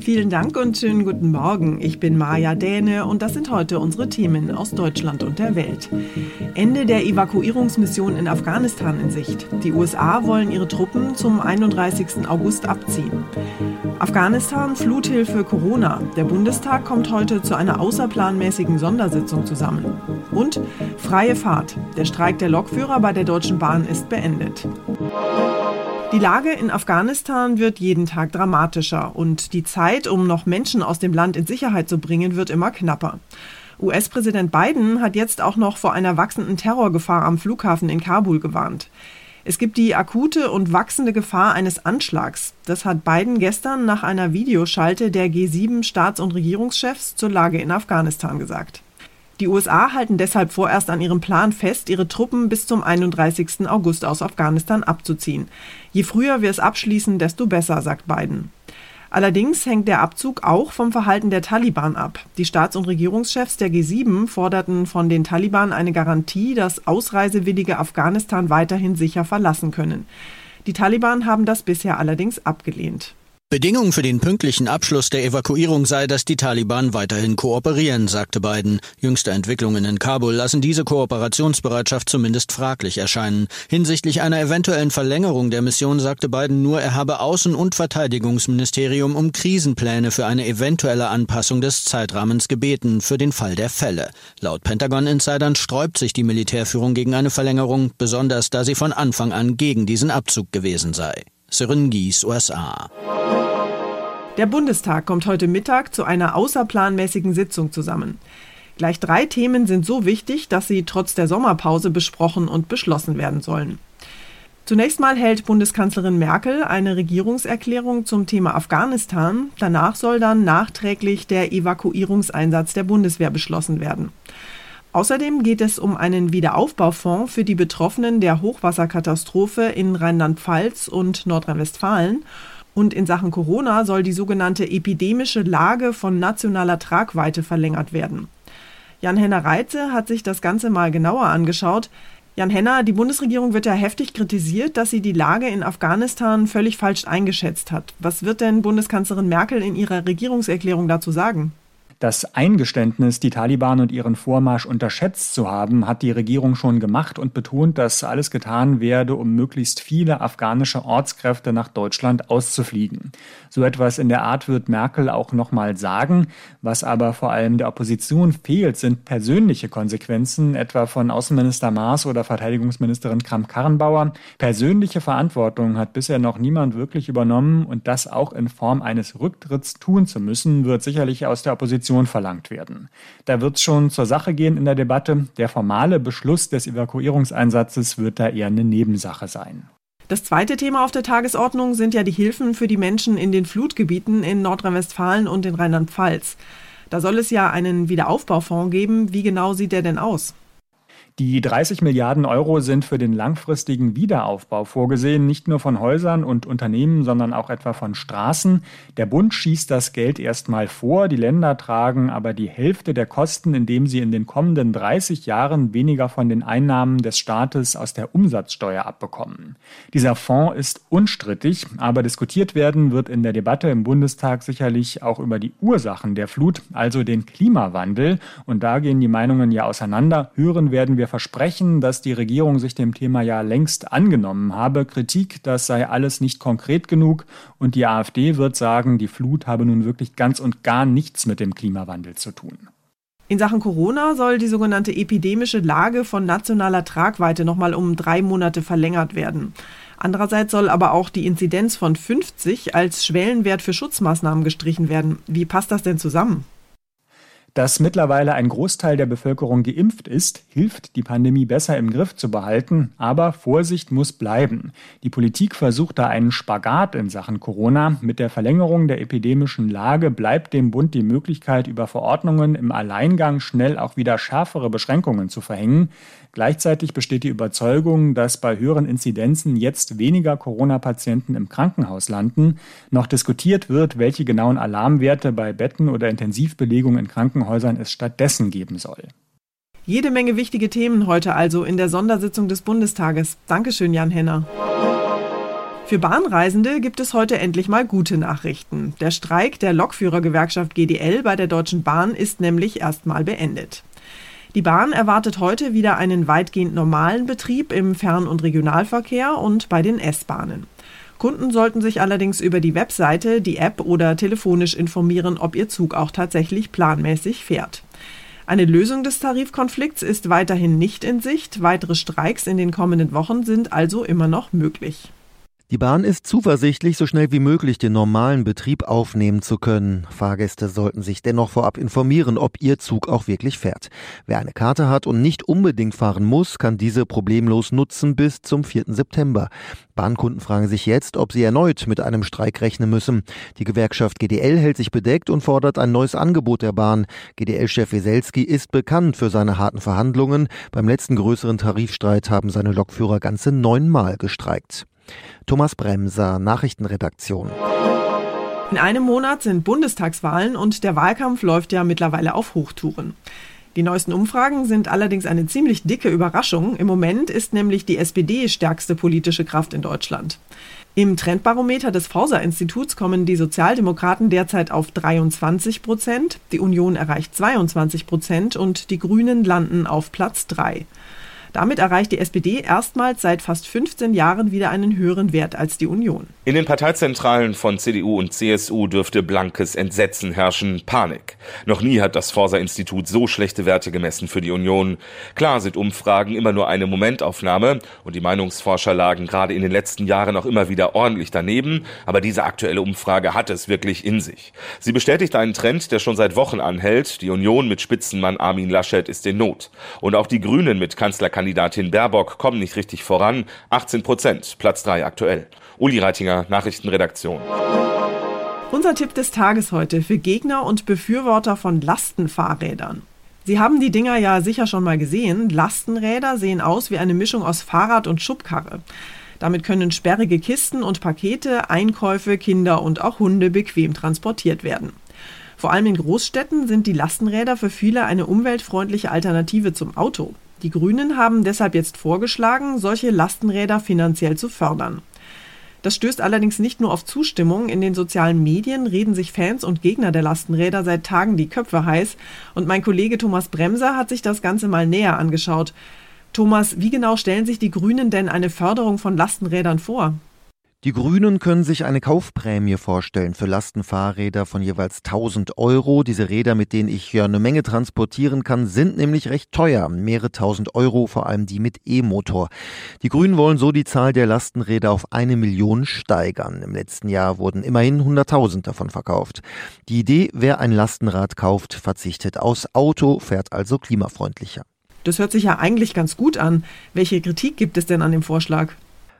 Vielen Dank und schönen guten Morgen. Ich bin Maja Däne und das sind heute unsere Themen aus Deutschland und der Welt. Ende der Evakuierungsmission in Afghanistan in Sicht. Die USA wollen ihre Truppen zum 31. August abziehen. Afghanistan Fluthilfe Corona. Der Bundestag kommt heute zu einer außerplanmäßigen Sondersitzung zusammen. Und freie Fahrt. Der Streik der Lokführer bei der Deutschen Bahn ist beendet. Die Lage in Afghanistan wird jeden Tag dramatischer und die Zeit, um noch Menschen aus dem Land in Sicherheit zu bringen, wird immer knapper. US-Präsident Biden hat jetzt auch noch vor einer wachsenden Terrorgefahr am Flughafen in Kabul gewarnt. Es gibt die akute und wachsende Gefahr eines Anschlags. Das hat Biden gestern nach einer Videoschalte der G7 Staats- und Regierungschefs zur Lage in Afghanistan gesagt. Die USA halten deshalb vorerst an ihrem Plan fest, ihre Truppen bis zum 31. August aus Afghanistan abzuziehen. Je früher wir es abschließen, desto besser, sagt Biden. Allerdings hängt der Abzug auch vom Verhalten der Taliban ab. Die Staats- und Regierungschefs der G7 forderten von den Taliban eine Garantie, dass Ausreisewillige Afghanistan weiterhin sicher verlassen können. Die Taliban haben das bisher allerdings abgelehnt. Bedingung für den pünktlichen Abschluss der Evakuierung sei, dass die Taliban weiterhin kooperieren, sagte Biden. Jüngste Entwicklungen in Kabul lassen diese Kooperationsbereitschaft zumindest fraglich erscheinen. Hinsichtlich einer eventuellen Verlängerung der Mission sagte Biden nur, er habe Außen- und Verteidigungsministerium um Krisenpläne für eine eventuelle Anpassung des Zeitrahmens gebeten, für den Fall der Fälle. Laut Pentagon-Insidern sträubt sich die Militärführung gegen eine Verlängerung, besonders da sie von Anfang an gegen diesen Abzug gewesen sei. Sören Gies, USA. Der Bundestag kommt heute Mittag zu einer außerplanmäßigen Sitzung zusammen. Gleich drei Themen sind so wichtig, dass sie trotz der Sommerpause besprochen und beschlossen werden sollen. Zunächst mal hält Bundeskanzlerin Merkel eine Regierungserklärung zum Thema Afghanistan. Danach soll dann nachträglich der Evakuierungseinsatz der Bundeswehr beschlossen werden. Außerdem geht es um einen Wiederaufbaufonds für die Betroffenen der Hochwasserkatastrophe in Rheinland-Pfalz und Nordrhein-Westfalen. Und in Sachen Corona soll die sogenannte epidemische Lage von nationaler Tragweite verlängert werden. Jan-Henner Reitze hat sich das Ganze mal genauer angeschaut. Jan Henner, die Bundesregierung wird ja heftig kritisiert, dass sie die Lage in Afghanistan völlig falsch eingeschätzt hat. Was wird denn Bundeskanzlerin Merkel in ihrer Regierungserklärung dazu sagen? Das Eingeständnis, die Taliban und ihren Vormarsch unterschätzt zu haben, hat die Regierung schon gemacht und betont, dass alles getan werde, um möglichst viele afghanische Ortskräfte nach Deutschland auszufliegen. So etwas in der Art wird Merkel auch nochmal sagen. Was aber vor allem der Opposition fehlt, sind persönliche Konsequenzen, etwa von Außenminister Maas oder Verteidigungsministerin Kramp-Karrenbauer. Persönliche Verantwortung hat bisher noch niemand wirklich übernommen und das auch in Form eines Rücktritts tun zu müssen, wird sicherlich aus der Opposition Position verlangt werden. Da wird es schon zur Sache gehen in der Debatte. Der formale Beschluss des Evakuierungseinsatzes wird da eher eine Nebensache sein. Das zweite Thema auf der Tagesordnung sind ja die Hilfen für die Menschen in den Flutgebieten in Nordrhein-Westfalen und in Rheinland-Pfalz. Da soll es ja einen Wiederaufbaufonds geben. Wie genau sieht der denn aus? Die 30 Milliarden Euro sind für den langfristigen Wiederaufbau vorgesehen, nicht nur von Häusern und Unternehmen, sondern auch etwa von Straßen. Der Bund schießt das Geld erstmal vor, die Länder tragen aber die Hälfte der Kosten, indem sie in den kommenden 30 Jahren weniger von den Einnahmen des Staates aus der Umsatzsteuer abbekommen. Dieser Fonds ist unstrittig, aber diskutiert werden wird in der Debatte im Bundestag sicherlich auch über die Ursachen der Flut, also den Klimawandel. Und da gehen die Meinungen ja auseinander. Hören werden wir wir versprechen, dass die Regierung sich dem Thema ja längst angenommen habe. Kritik, das sei alles nicht konkret genug. Und die AfD wird sagen, die Flut habe nun wirklich ganz und gar nichts mit dem Klimawandel zu tun. In Sachen Corona soll die sogenannte epidemische Lage von nationaler Tragweite nochmal um drei Monate verlängert werden. Andererseits soll aber auch die Inzidenz von 50 als Schwellenwert für Schutzmaßnahmen gestrichen werden. Wie passt das denn zusammen? Dass mittlerweile ein Großteil der Bevölkerung geimpft ist, hilft, die Pandemie besser im Griff zu behalten, aber Vorsicht muss bleiben. Die Politik versucht da einen Spagat in Sachen Corona. Mit der Verlängerung der epidemischen Lage bleibt dem Bund die Möglichkeit, über Verordnungen im Alleingang schnell auch wieder schärfere Beschränkungen zu verhängen. Gleichzeitig besteht die Überzeugung, dass bei höheren Inzidenzen jetzt weniger Corona-Patienten im Krankenhaus landen. Noch diskutiert wird, welche genauen Alarmwerte bei Betten oder Intensivbelegung in Krankenhäusern es stattdessen geben soll. Jede Menge wichtige Themen heute also in der Sondersitzung des Bundestages. Dankeschön, Jan Henner. Für Bahnreisende gibt es heute endlich mal gute Nachrichten. Der Streik der Lokführergewerkschaft GDL bei der Deutschen Bahn ist nämlich erstmal beendet. Die Bahn erwartet heute wieder einen weitgehend normalen Betrieb im Fern- und Regionalverkehr und bei den S-Bahnen. Kunden sollten sich allerdings über die Webseite, die App oder telefonisch informieren, ob ihr Zug auch tatsächlich planmäßig fährt. Eine Lösung des Tarifkonflikts ist weiterhin nicht in Sicht. Weitere Streiks in den kommenden Wochen sind also immer noch möglich. Die Bahn ist zuversichtlich, so schnell wie möglich den normalen Betrieb aufnehmen zu können. Fahrgäste sollten sich dennoch vorab informieren, ob ihr Zug auch wirklich fährt. Wer eine Karte hat und nicht unbedingt fahren muss, kann diese problemlos nutzen bis zum 4. September. Bahnkunden fragen sich jetzt, ob sie erneut mit einem Streik rechnen müssen. Die Gewerkschaft GDL hält sich bedeckt und fordert ein neues Angebot der Bahn. GDL-Chef Weselski ist bekannt für seine harten Verhandlungen. Beim letzten größeren Tarifstreit haben seine Lokführer ganze neunmal gestreikt. Thomas Bremser, Nachrichtenredaktion. In einem Monat sind Bundestagswahlen und der Wahlkampf läuft ja mittlerweile auf Hochtouren. Die neuesten Umfragen sind allerdings eine ziemlich dicke Überraschung. Im Moment ist nämlich die SPD stärkste politische Kraft in Deutschland. Im Trendbarometer des Forsa-Instituts kommen die Sozialdemokraten derzeit auf 23 Prozent, die Union erreicht 22 Prozent und die Grünen landen auf Platz 3. Damit erreicht die SPD erstmals seit fast 15 Jahren wieder einen höheren Wert als die Union. In den Parteizentralen von CDU und CSU dürfte blankes Entsetzen herrschen, Panik. Noch nie hat das Forsa-Institut so schlechte Werte gemessen für die Union. Klar sind Umfragen immer nur eine Momentaufnahme und die Meinungsforscher lagen gerade in den letzten Jahren auch immer wieder ordentlich daneben, aber diese aktuelle Umfrage hat es wirklich in sich. Sie bestätigt einen Trend, der schon seit Wochen anhält. Die Union mit Spitzenmann Armin Laschet ist in Not. Und auch die Grünen mit Kanzlerkandidaten Kandidatin Baerbock kommen nicht richtig voran. 18 Prozent, Platz 3 aktuell. Uli Reitinger, Nachrichtenredaktion. Unser Tipp des Tages heute für Gegner und Befürworter von Lastenfahrrädern. Sie haben die Dinger ja sicher schon mal gesehen. Lastenräder sehen aus wie eine Mischung aus Fahrrad und Schubkarre. Damit können sperrige Kisten und Pakete, Einkäufe, Kinder und auch Hunde bequem transportiert werden. Vor allem in Großstädten sind die Lastenräder für viele eine umweltfreundliche Alternative zum Auto. Die Grünen haben deshalb jetzt vorgeschlagen, solche Lastenräder finanziell zu fördern. Das stößt allerdings nicht nur auf Zustimmung. In den sozialen Medien reden sich Fans und Gegner der Lastenräder seit Tagen die Köpfe heiß. Und mein Kollege Thomas Bremser hat sich das Ganze mal näher angeschaut. Thomas, wie genau stellen sich die Grünen denn eine Förderung von Lastenrädern vor? Die Grünen können sich eine Kaufprämie vorstellen für Lastenfahrräder von jeweils 1000 Euro. Diese Räder, mit denen ich ja eine Menge transportieren kann, sind nämlich recht teuer. Mehrere tausend Euro, vor allem die mit E-Motor. Die Grünen wollen so die Zahl der Lastenräder auf eine Million steigern. Im letzten Jahr wurden immerhin 100.000 davon verkauft. Die Idee, wer ein Lastenrad kauft, verzichtet aus Auto, fährt also klimafreundlicher. Das hört sich ja eigentlich ganz gut an. Welche Kritik gibt es denn an dem Vorschlag?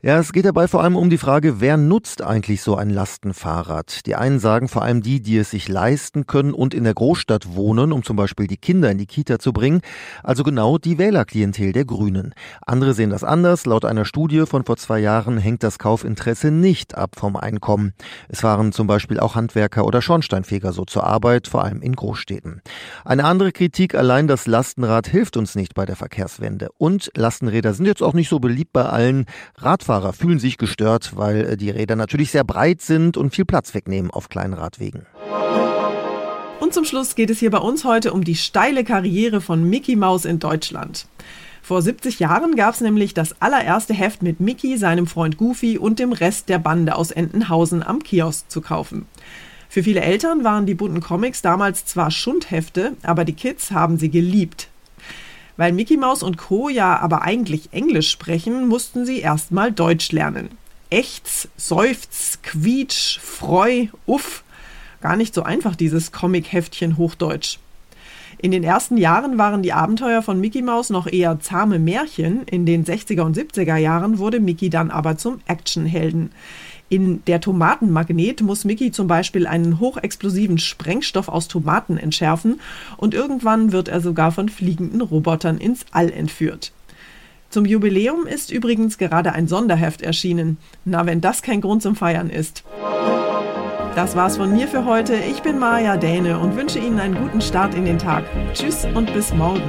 Ja, es geht dabei vor allem um die Frage, wer nutzt eigentlich so ein Lastenfahrrad? Die einen sagen vor allem die, die es sich leisten können und in der Großstadt wohnen, um zum Beispiel die Kinder in die Kita zu bringen, also genau die Wählerklientel der Grünen. Andere sehen das anders. Laut einer Studie von vor zwei Jahren hängt das Kaufinteresse nicht ab vom Einkommen. Es fahren zum Beispiel auch Handwerker oder Schornsteinfeger so zur Arbeit, vor allem in Großstädten. Eine andere Kritik, allein das Lastenrad hilft uns nicht bei der Verkehrswende. Und Lastenräder sind jetzt auch nicht so beliebt bei allen. Radfahrern Radfahrer fühlen sich gestört, weil äh, die Räder natürlich sehr breit sind und viel Platz wegnehmen auf kleinen Radwegen. Und zum Schluss geht es hier bei uns heute um die steile Karriere von Mickey Mouse in Deutschland. Vor 70 Jahren gab es nämlich das allererste Heft mit Mickey, seinem Freund Goofy und dem Rest der Bande aus Entenhausen am Kiosk zu kaufen. Für viele Eltern waren die bunten Comics damals zwar Schundhefte, aber die Kids haben sie geliebt. Weil Mickey Mouse und Co. ja aber eigentlich Englisch sprechen, mussten sie erstmal Deutsch lernen. Echts, Seufz, Quietsch, Freu, Uff. Gar nicht so einfach, dieses Comic-Heftchen Hochdeutsch. In den ersten Jahren waren die Abenteuer von Mickey Mouse noch eher zahme Märchen. In den 60er und 70er Jahren wurde Mickey dann aber zum Actionhelden. In der Tomatenmagnet muss Mickey zum Beispiel einen hochexplosiven Sprengstoff aus Tomaten entschärfen und irgendwann wird er sogar von fliegenden Robotern ins All entführt. Zum Jubiläum ist übrigens gerade ein Sonderheft erschienen. Na, wenn das kein Grund zum Feiern ist. Das war's von mir für heute. Ich bin Maja Däne und wünsche Ihnen einen guten Start in den Tag. Tschüss und bis morgen.